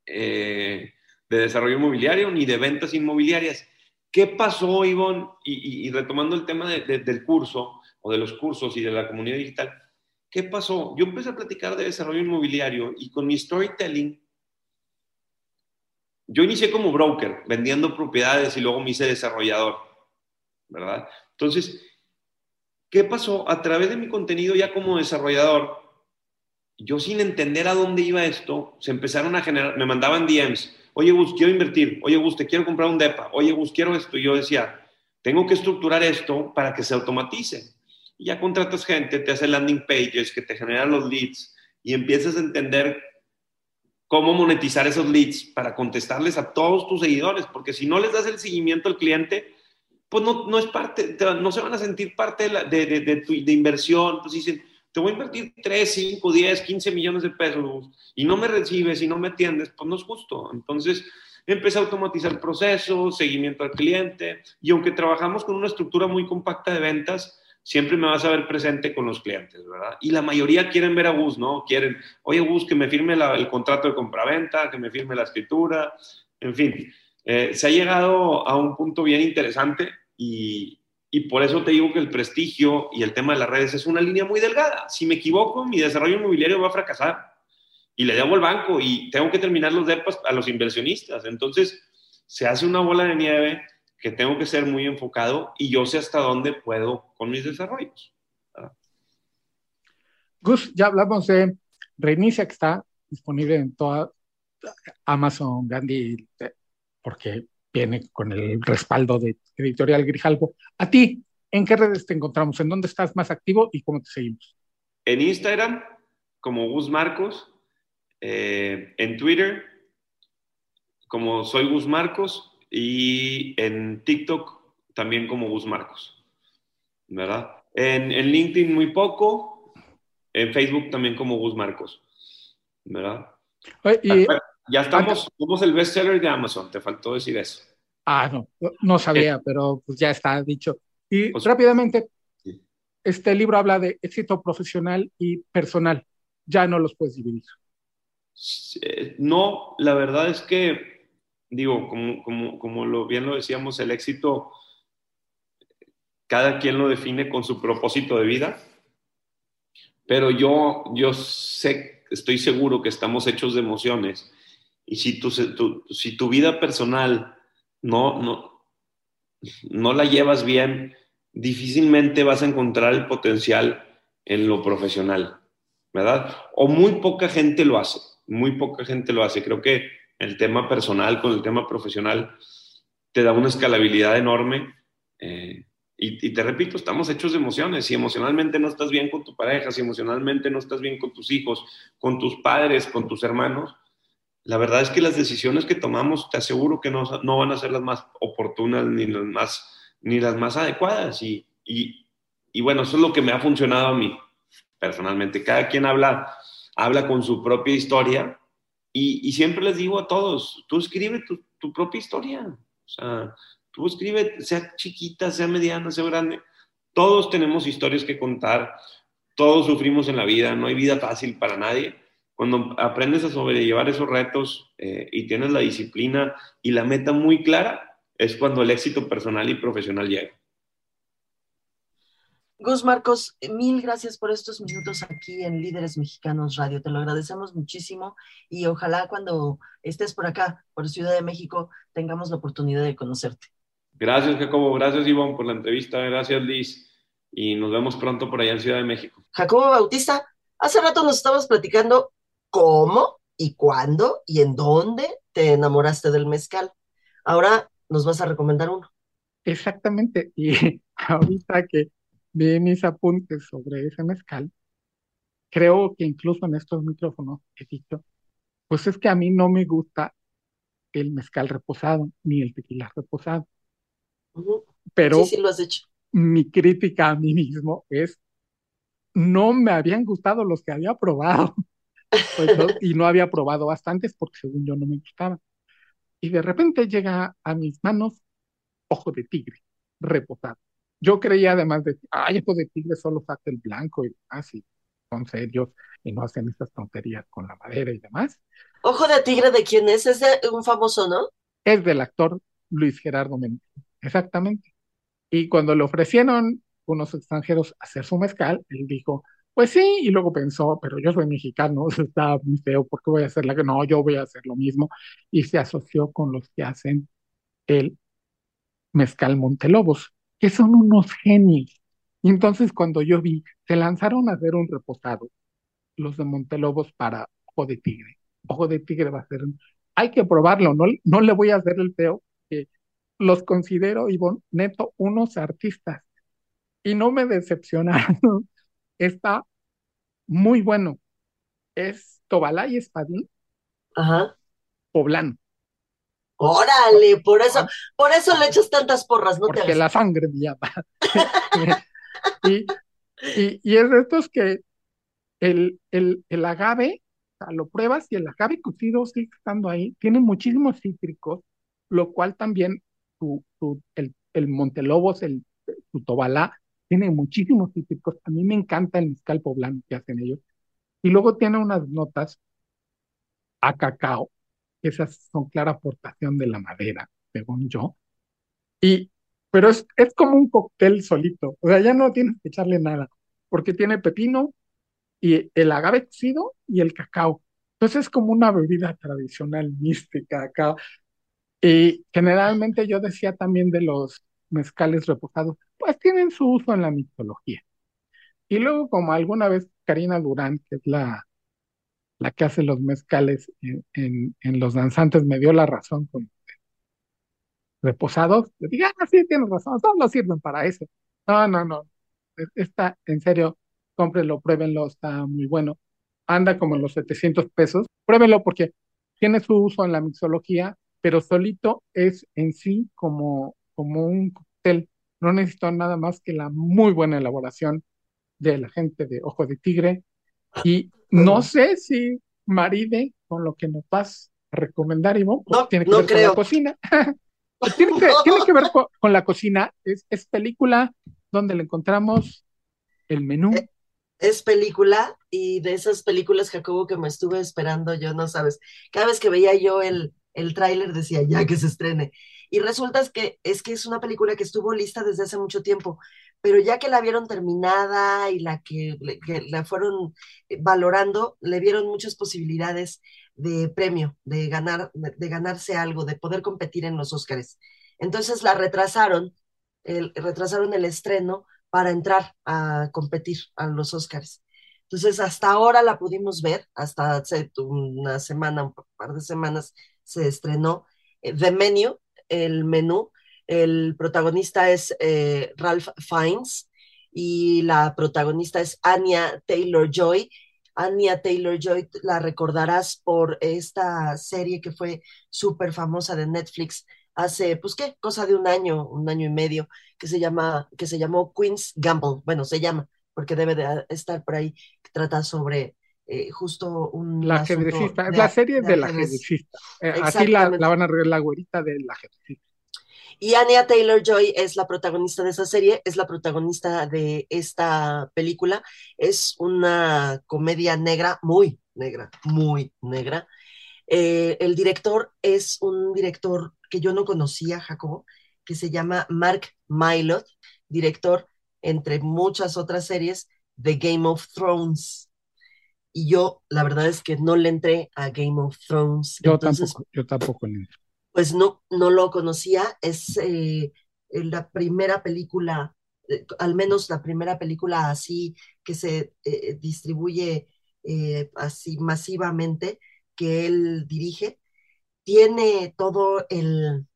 eh, de desarrollo inmobiliario ni de ventas inmobiliarias. ¿Qué pasó, Ivonne? Y, retomando el tema del curso o de los cursos y de la comunidad digital, ¿qué pasó? Yo empecé a platicar de desarrollo inmobiliario y con mi storytelling, yo inicié como broker, vendiendo propiedades y luego me hice desarrollador, ¿verdad? Entonces, ¿Qué pasó? A través de mi contenido ya como desarrollador, yo sin entender a dónde iba esto, se empezaron a generar, me mandaban DMs, oye Gus, quiero invertir, oye Gus, te quiero comprar un DEPA, oye Gus, quiero esto. Y yo decía, tengo que estructurar esto para que se automatice. Y ya contratas gente, te hace landing pages que te generan los leads y empiezas a entender cómo monetizar esos leads para contestarles a todos tus seguidores, porque si no les das el seguimiento al cliente, pues no, no es parte, no se van a sentir parte de, de, de, tu, inversión, pues dicen, te voy a invertir 3, 5, 10, 15 millones de pesos y no me recibes y no me atiendes, pues no es justo. Entonces, empecé a automatizar procesos, seguimiento al cliente y aunque trabajamos con una estructura muy compacta de ventas, siempre me vas a ver presente con los clientes, ¿verdad? Y la mayoría quieren ver a Gus, ¿no? Quieren, oye Gus, que me firme el contrato de compraventa, que me firme la escritura, en fin. Eh, se ha llegado a un punto bien interesante y, y, por eso te digo que el prestigio y el tema de las redes es una línea muy delgada. Si me equivoco, mi desarrollo inmobiliario va a fracasar y le debo al banco y tengo que terminar los DEPAS a los inversionistas. Entonces, se hace una bola de nieve que tengo que ser muy enfocado y yo sé hasta dónde puedo con mis desarrollos. Gus, ya hablamos de Reinicia, que está disponible en toda Amazon, Gandhi, porque viene con el respaldo de Editorial Grijalvo. A ti, ¿en qué redes te encontramos? ¿En dónde estás más activo y cómo te seguimos? En Instagram, como Gus Marcos, eh, en Twitter como soy Gus Marcos y en TikTok también como Gus Marcos, ¿verdad? En, en LinkedIn muy poco, en Facebook también como Gus Marcos, ¿verdad? y, ya estamos, somos el bestseller de Amazon, te faltó decir eso. Ah, no, no sabía, pero pues ya está dicho. Y pues, rápidamente, este libro habla de éxito profesional y personal. Ya no los puedes dividir. No, la verdad es que, digo, como, como, como lo, bien lo decíamos, el éxito, cada quien lo define con su propósito de vida, pero yo, yo sé, estoy seguro que estamos hechos de emociones y si tu, si tu vida personal no, no, no la llevas bien, difícilmente vas a encontrar el potencial en lo profesional, ¿verdad? O muy poca gente lo hace, muy poca gente lo hace. Creo que el tema personal con el tema profesional te da una escalabilidad enorme. Eh, y, y, te repito, estamos hechos de emociones. Si emocionalmente no estás bien con tu pareja, si emocionalmente no estás bien con tus hijos, con tus padres, con tus hermanos, la verdad es que las decisiones que tomamos, te aseguro que no, no van a ser las más oportunas ni las más, ni las más adecuadas. Y, y, y, bueno, eso es lo que me ha funcionado a mí personalmente. Cada quien habla, habla con su propia historia y, y siempre les digo a todos, tú escribe tu, tu, propia historia. O sea, tú escribe, sea chiquita, sea mediana, sea grande. Todos tenemos historias que contar, todos sufrimos en la vida, no hay vida fácil para nadie cuando aprendes a sobrellevar esos retos eh, y tienes la disciplina y la meta muy clara, es cuando el éxito personal y profesional llega. Gus Marcos, mil gracias por estos minutos aquí en Líderes Mexicanos Radio. Te lo agradecemos muchísimo y ojalá cuando estés por acá, por Ciudad de México, tengamos la oportunidad de conocerte. Gracias, Jacobo. Gracias, Ivonne, por la entrevista. Gracias, Liz. Y nos vemos pronto por allá en Ciudad de México. Jacobo Bautista, hace rato nos estabas platicando cómo y cuándo y en dónde te enamoraste del mezcal. Ahora nos vas a recomendar uno. Exactamente. Y ahorita que vi mis apuntes sobre ese mezcal, creo que incluso en estos micrófonos he dicho, pues es que a mí no me gusta el mezcal reposado ni el tequila reposado. Pero sí, sí lo has hecho. mi crítica a mí mismo es, no me habían gustado los que había probado. Pues no, y no había probado bastantes porque según yo no me gustaba. Y de repente llega a mis manos ojo de tigre, reposado. Yo creía además de, ay, ojo de tigre solo saca el blanco y así, son serios y no hacen estas tonterías con la madera y demás. ¿Ojo de tigre de quién es? ¿Es de un famoso, no? Es del actor Luis Gerardo Méndez, exactamente. Y cuando le ofrecieron unos extranjeros hacer su mezcal, él dijo, pues sí, y luego pensó, pero yo soy mexicano, está muy feo, ¿por qué voy a hacer la que no? Yo voy a hacer lo mismo. Y se asoció con los que hacen el mezcal Montelobos, que son unos genios. Y entonces cuando yo vi, se lanzaron a hacer un reposado, los de Montelobos para Ojo de Tigre. Ojo de Tigre va a ser, hay que probarlo, no, no le voy a hacer el feo, que los considero, Ivonne, neto, unos artistas. Y no me decepcionaron está muy bueno. Es Tobalá y Espadín. Ajá. Poblano. Órale, por eso, por eso le echas tantas porras, ¿no? Porque la sangre me llama. y, y, es de estos que el, el, el agave, o sea, lo pruebas y el agave cocido sigue estando ahí, tiene muchísimos cítricos, lo cual también tu, tu, el, el Montelobos, el, tu Tobalá, tiene muchísimos cítricos. A mí me encanta el mezcal poblano que hacen ellos. Y luego tiene unas notas a cacao, esas son clara aportación de la madera, según yo. Y, pero es, es como un cóctel solito, o sea, ya no tienes que echarle nada, porque tiene pepino y el agave cocido y el cacao. Entonces es como una bebida tradicional mística acá. Y generalmente yo decía también de los mezcales reposados, pues tienen su uso en la mitología. Y luego, como alguna vez Karina Durán, que es la, la que hace los mezcales en, en, Los Danzantes, me dio la razón con reposados, le dije, ah, sí, tienes razón, todos sirven para eso. No, no, no, está, en serio, cómprenlo, pruébenlo, está muy bueno. Anda como en los 700 pesos, pruébelo porque tiene su uso en la mixología, pero solito es en sí como, como un cóctel. No necesito nada más que la muy buena elaboración de la gente de Ojo de Tigre. Y no sé si maride con lo que nos vas a recomendar, Ivo. No, tiene que no ver creo. con la cocina. Tiene, que, tiene que ver con, con la cocina. Es, es película donde le encontramos el menú. Eh, Es película y de esas películas, Jacobo, que me estuve esperando, yo no sabes. Cada vez que veía yo el, el tráiler decía, ya que se estrene. Y resulta es que, es que es una película que estuvo lista desde hace mucho tiempo, pero ya que la vieron terminada y la que, que la fueron eh, valorando, le vieron muchas posibilidades de premio, de ganar, de ganarse algo, de poder competir en los Óscares. Entonces la retrasaron, el, retrasaron el estreno para entrar a competir a los Óscares. Entonces, hasta ahora la pudimos ver, hasta hace una semana, un par de semanas se estrenó eh, The Menu, el menú. El protagonista es eh, Ralph Fiennes y la protagonista es Anya Taylor Joy. Anya Taylor Joy la recordarás por esta serie que fue súper famosa de Netflix hace, pues qué, cosa de un año, un año y medio, que se llama, que se llamó Queen's Gamble. Bueno, se llama, porque debe de estar por ahí, que trata sobre eh, justo un La ajedrecista, de la serie de de la ajedrecista. Eh, así la, la van a regar la güerita del ajedrecista. Y Anya Taylor Joy es la protagonista de esa serie, es la protagonista de esta película. Es una comedia negra, muy negra, muy negra. Eh, el director es un director que yo no conocía, Jacobo, que se llama Mark Mylod, director, entre muchas otras series, de Game of Thrones. Y yo, la verdad es que no le entré a Game of Thrones. Yo Entonces, tampoco, yo tampoco. le entro. pues no, no lo conocía. Es eh, la primera película, eh, al menos la primera película así que se eh, distribuye eh, así masivamente que él dirige. Tiene todo el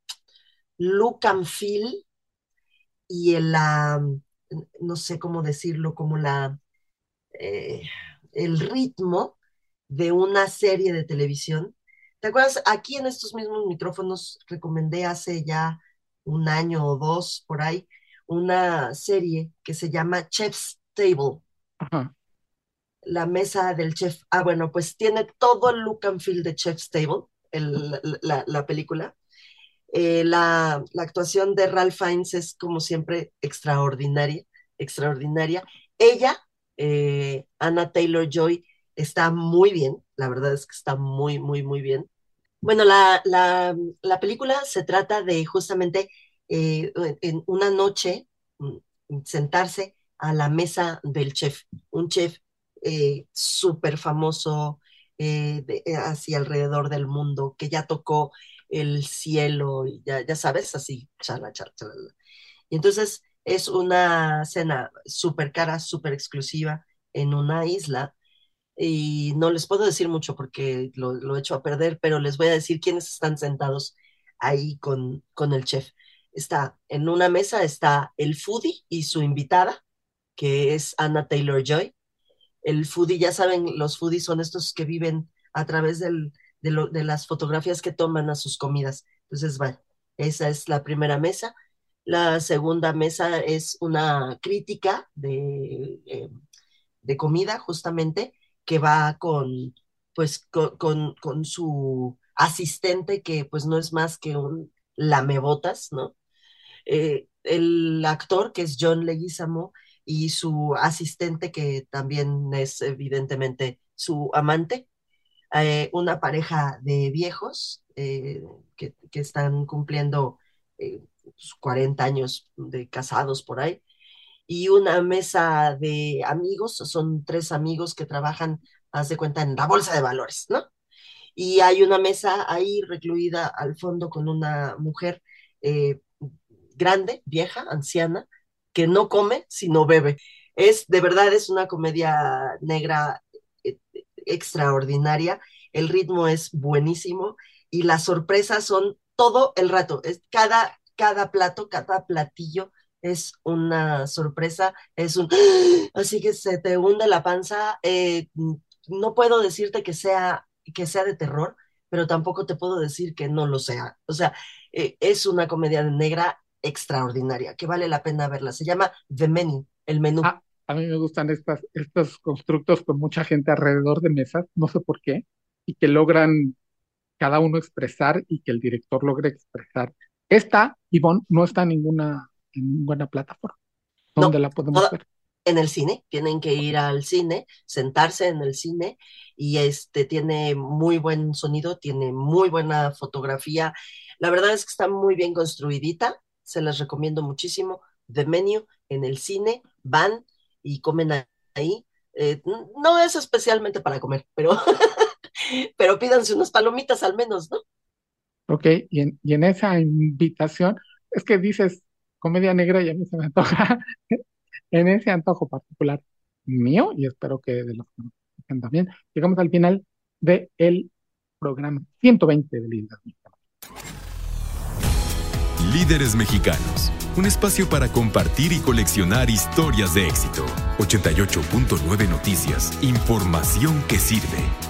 look and feel y el, la, no sé cómo decirlo, como la, eh, el ritmo de una serie de televisión. ¿Te acuerdas? Aquí en estos mismos micrófonos recomendé hace ya un año o dos por ahí una serie que se llama Chef's Table, Ajá. la mesa del chef. Ah, bueno, pues tiene todo el look and feel de Chef's Table, el- la, la- la película. Eh, la, la actuación de Ralph Fiennes es como siempre extraordinaria, extraordinaria. Ella, eh, Anna Taylor Joy, está muy bien, la verdad es que está muy, muy, muy bien. Bueno, la, la, la película se trata de justamente eh, en una noche mm, sentarse a la mesa del chef, un chef eh, súper famoso eh, de- eh, hacia alrededor del mundo, que ya tocó el cielo, ya, ya sabes, así, chala, chala, chala. Y entonces es una cena súper cara, súper exclusiva en una isla. Y no les puedo decir mucho porque lo, lo he hecho a perder, pero les voy a decir quiénes están sentados ahí con, con el chef. Está en una mesa, está el foodie y su invitada, que es Anna Taylor Joy. El foodie, ya saben, los foodies son estos que viven a través del, de, lo- de las fotografías que toman a sus comidas. Entonces, va, esa es la primera mesa. La segunda mesa es una crítica de, eh, de comida, justamente, que va con, pues, con, con, su asistente, que pues no es más que un lamebotas, ¿no? Eh, el actor, que es John Leguizamo, y su asistente, que también es evidentemente su amante, eh, una pareja de viejos que, que están cumpliendo 40 años de casados por ahí, y una mesa de amigos, son tres amigos que trabajan, haz de cuenta, en la bolsa de valores, ¿no? Y hay una mesa ahí recluida al fondo con una mujer eh, grande, vieja, anciana, que no come, sino bebe. Es, de verdad, es una comedia negra eh, extraordinaria. El ritmo es buenísimo y las sorpresas son todo el rato. Es cada, cada plato, cada platillo es una sorpresa, es un... Así que se te hunde la panza. Eh, no puedo decirte que sea que sea de terror, pero tampoco te puedo decir que no lo sea. O sea, eh, es una comedia negra extraordinaria, que vale la pena verla. Se llama The Menu, el menú. Ah, a mí me gustan estas, estos constructos con mucha gente alrededor de mesas, no sé por qué, y que logran cada uno expresar y que el director logre expresar. Esta, Ivonne, no está en ninguna, en ninguna plataforma. ¿Dónde la podemos ver? En el cine, tienen que ir al cine, sentarse en el cine y este tiene muy buen sonido, tiene muy buena fotografía. La verdad es que está muy bien construidita, se las recomiendo muchísimo. The Menu en el cine, van y comen ahí. Eh, no es especialmente para comer, pero pero pídanse unas palomitas al menos, ¿no? Ok, y en, y en esa invitación, es que dices comedia negra y a mí se me antoja, en ese antojo particular mío, y espero que de los que también, llegamos al final del el programa 120 de Líderes Mexicanos. Líderes Mexicanos, un espacio para compartir y coleccionar historias de éxito. 88.9 Noticias, información que sirve.